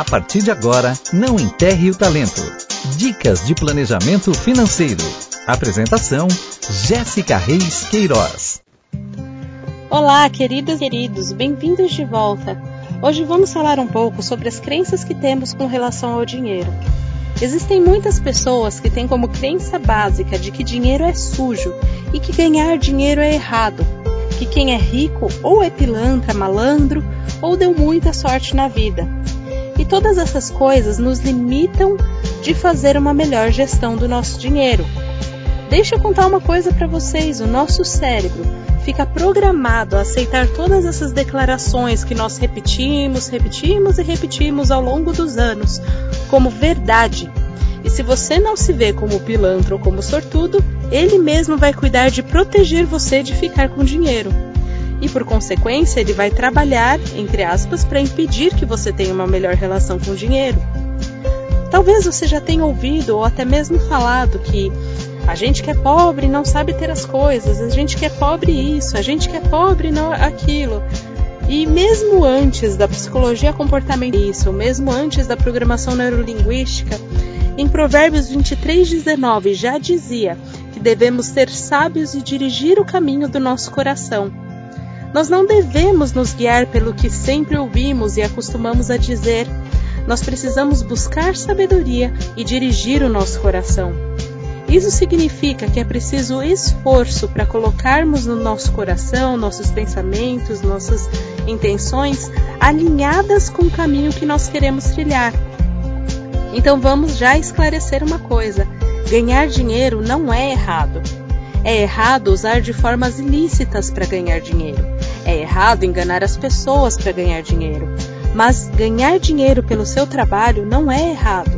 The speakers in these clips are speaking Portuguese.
A partir de agora, não enterre o talento. Dicas de planejamento financeiro. Apresentação: Jéssica Reis Queiroz. Olá, queridas e queridos, bem-vindos de volta. Hoje vamos falar um pouco sobre as crenças que temos com relação ao dinheiro. Existem muitas pessoas que têm como crença básica de que dinheiro é sujo e que ganhar dinheiro é errado, que quem é rico ou é pilantra, malandro ou deu muita sorte na vida. E todas essas coisas nos limitam de fazer uma melhor gestão do nosso dinheiro. Deixa eu contar uma coisa para vocês: o nosso cérebro fica programado a aceitar todas essas declarações que nós repetimos, repetimos e repetimos ao longo dos anos como verdade. E se você não se vê como pilantra ou como sortudo, ele mesmo vai cuidar de proteger você de ficar com dinheiro e, por consequência, ele vai trabalhar, entre aspas, para impedir que você tenha uma melhor relação com o dinheiro. Talvez você já tenha ouvido ou até mesmo falado que a gente que é pobre não sabe ter as coisas, a gente que é pobre isso, a gente que é pobre não aquilo. E mesmo antes da psicologia comportamental, mesmo antes da programação neurolinguística, em Provérbios 23:19 já dizia que devemos ser sábios e dirigir o caminho do nosso coração. Nós não devemos nos guiar pelo que sempre ouvimos e acostumamos a dizer. Nós precisamos buscar sabedoria e dirigir o nosso coração. Isso significa que é preciso esforço para colocarmos no nosso coração nossos pensamentos, nossas intenções alinhadas com o caminho que nós queremos trilhar. Então vamos já esclarecer uma coisa: ganhar dinheiro não é errado. É errado usar de formas ilícitas para ganhar dinheiro. É errado enganar as pessoas para ganhar dinheiro. Mas ganhar dinheiro pelo seu trabalho não é errado.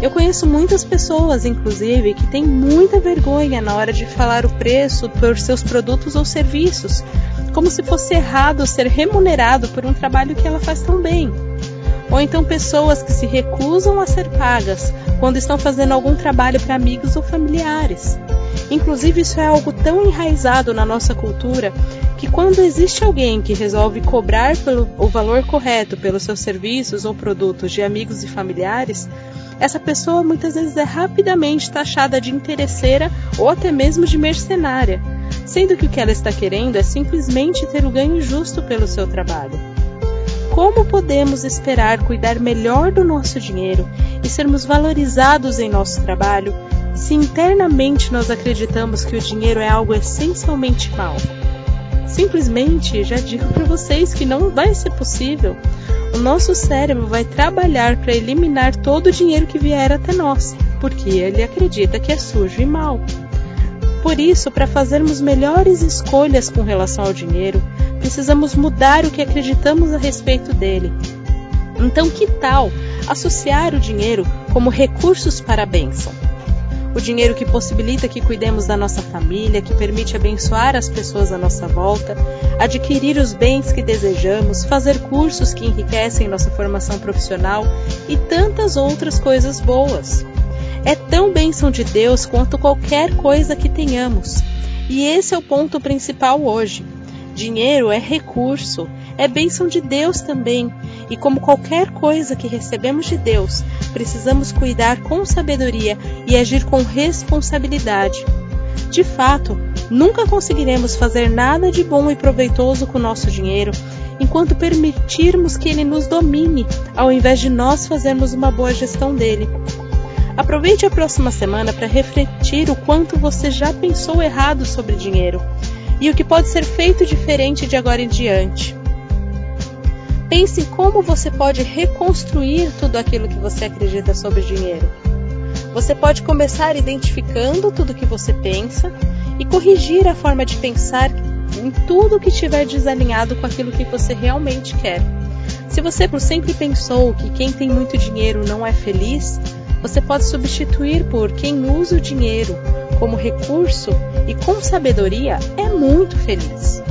Eu conheço muitas pessoas, inclusive, que têm muita vergonha na hora de falar o preço por seus produtos ou serviços, como se fosse errado ser remunerado por um trabalho que ela faz tão bem. Ou então pessoas que se recusam a ser pagas quando estão fazendo algum trabalho para amigos ou familiares. Inclusive, isso é algo tão enraizado na nossa cultura que quando existe alguém que resolve cobrar pelo, o valor correto pelos seus serviços ou produtos de amigos e familiares, essa pessoa muitas vezes é rapidamente taxada de interesseira ou até mesmo de mercenária, sendo que o que ela está querendo é simplesmente ter o ganho justo pelo seu trabalho. Como podemos esperar cuidar melhor do nosso dinheiro e sermos valorizados em nosso trabalho se internamente nós acreditamos que o dinheiro é algo essencialmente mau? Simplesmente já digo para vocês que não vai ser possível. O nosso cérebro vai trabalhar para eliminar todo o dinheiro que vier até nós, porque ele acredita que é sujo e mau. Por isso, para fazermos melhores escolhas com relação ao dinheiro, precisamos mudar o que acreditamos a respeito dele. Então, que tal associar o dinheiro como recursos para a bênção? O dinheiro que possibilita que cuidemos da nossa família, que permite abençoar as pessoas à nossa volta, adquirir os bens que desejamos, fazer cursos que enriquecem nossa formação profissional e tantas outras coisas boas. É tão bênção de Deus quanto qualquer coisa que tenhamos. E esse é o ponto principal hoje. Dinheiro é recurso, é bênção de Deus também, e como qualquer coisa que recebemos de Deus, precisamos cuidar com sabedoria e agir com responsabilidade. De fato, nunca conseguiremos fazer nada de bom e proveitoso com nosso dinheiro enquanto permitirmos que ele nos domine, ao invés de nós fazermos uma boa gestão dele. Aproveite a próxima semana para refletir o quanto você já pensou errado sobre dinheiro e o que pode ser feito diferente de agora em diante. Pense em como você pode reconstruir tudo aquilo que você acredita sobre dinheiro. Você pode começar identificando tudo que você pensa e corrigir a forma de pensar em tudo que estiver desalinhado com aquilo que você realmente quer. Se você por sempre pensou que quem tem muito dinheiro não é feliz, você pode substituir por quem usa o dinheiro como recurso e com sabedoria é muito feliz.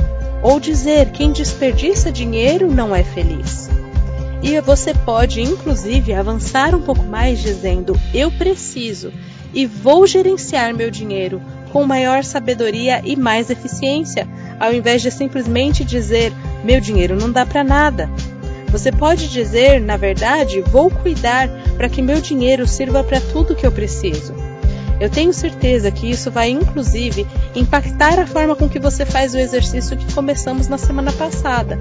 Ou dizer quem desperdiça dinheiro não é feliz. E você pode, inclusive, avançar um pouco mais dizendo: Eu preciso e vou gerenciar meu dinheiro com maior sabedoria e mais eficiência, ao invés de simplesmente dizer: Meu dinheiro não dá para nada. Você pode dizer, na verdade, vou cuidar para que meu dinheiro sirva para tudo que eu preciso. Eu tenho certeza que isso vai, inclusive, impactar a forma com que você faz o exercício que começamos na semana passada.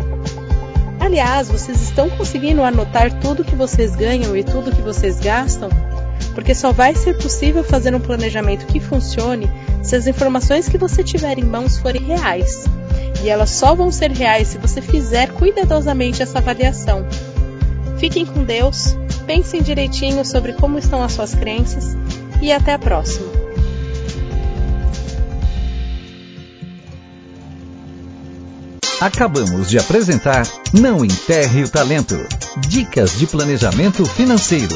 Aliás, vocês estão conseguindo anotar tudo que vocês ganham e tudo que vocês gastam? Porque só vai ser possível fazer um planejamento que funcione se as informações que você tiver em mãos forem reais. E elas só vão ser reais se você fizer cuidadosamente essa avaliação. Fiquem com Deus, pensem direitinho sobre como estão as suas crenças e até a próxima. Acabamos de apresentar Não Enterre o Talento. Dicas de planejamento financeiro.